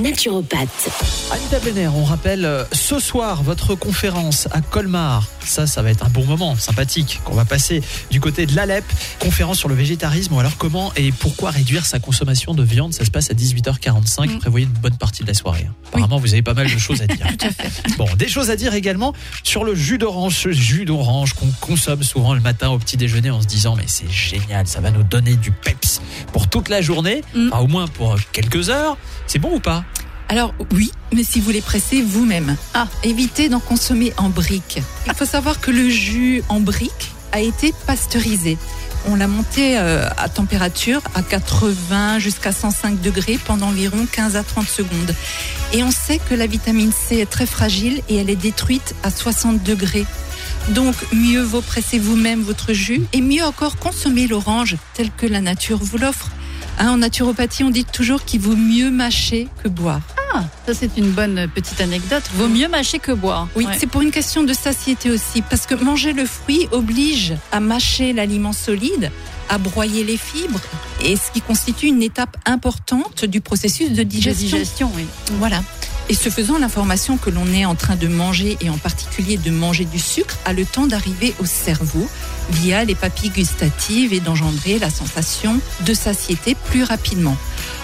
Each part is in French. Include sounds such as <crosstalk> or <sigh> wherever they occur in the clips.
naturopathe. Anita Blenner, on rappelle euh, ce soir votre conférence à Colmar. Ça, ça va être un bon moment, sympathique, qu'on va passer du côté de l'Alep. Conférence sur le végétarisme, ou alors comment et pourquoi réduire sa consommation de viande. Ça se passe à 18h45. Mm. Prévoyez une bonne partie de la soirée. Apparemment, vous avez pas mal de choses à dire. <laughs> Tout à fait. Bon, des choses à dire également sur le jus d'orange, ce jus d'orange qu'on consomme souvent le matin au petit déjeuner en se disant mais c'est génial, ça va nous donner du peps pour toute la journée, Mm. enfin au moins pour quelques heures. C'est bon ou pas? Alors oui, mais si vous les pressez vous-même, ah, évitez d'en consommer en briques. Il faut savoir que le jus en briques a été pasteurisé. On l'a monté euh, à température à 80 jusqu'à 105 degrés pendant environ 15 à 30 secondes. Et on sait que la vitamine C est très fragile et elle est détruite à 60 degrés. Donc mieux vaut presser vous-même votre jus et mieux encore consommer l'orange tel que la nature vous l'offre. Hein, en naturopathie, on dit toujours qu'il vaut mieux mâcher que boire. Ça, c'est une bonne petite anecdote. Vaut mieux mâcher que boire. Oui, Ouais. c'est pour une question de satiété aussi, parce que manger le fruit oblige à mâcher l'aliment solide, à broyer les fibres, et ce qui constitue une étape importante du processus de De digestion. digestion, oui. Voilà. Et ce faisant, l'information que l'on est en train de manger, et en particulier de manger du sucre, a le temps d'arriver au cerveau via les papilles gustatives et d'engendrer la sensation de satiété plus rapidement.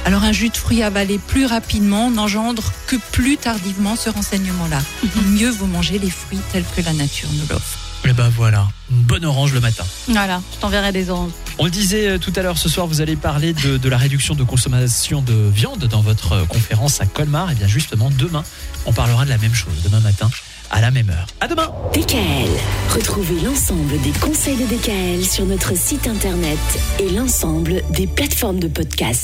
Alors un jus de fruits avalé plus rapidement n'engendre que plus tardivement ce renseignement-là. Mieux vaut manger les fruits tels que la nature nous l'offre. Et ben voilà, une bonne orange le matin. Voilà, je t'enverrai des oranges. On le disait euh, tout à l'heure, ce soir, vous allez parler de, de la réduction de consommation de viande dans votre euh, conférence à Colmar. Et bien justement, demain, on parlera de la même chose, demain matin, à la même heure. À demain DKL, retrouvez l'ensemble des conseils de DKL sur notre site internet et l'ensemble des plateformes de podcast.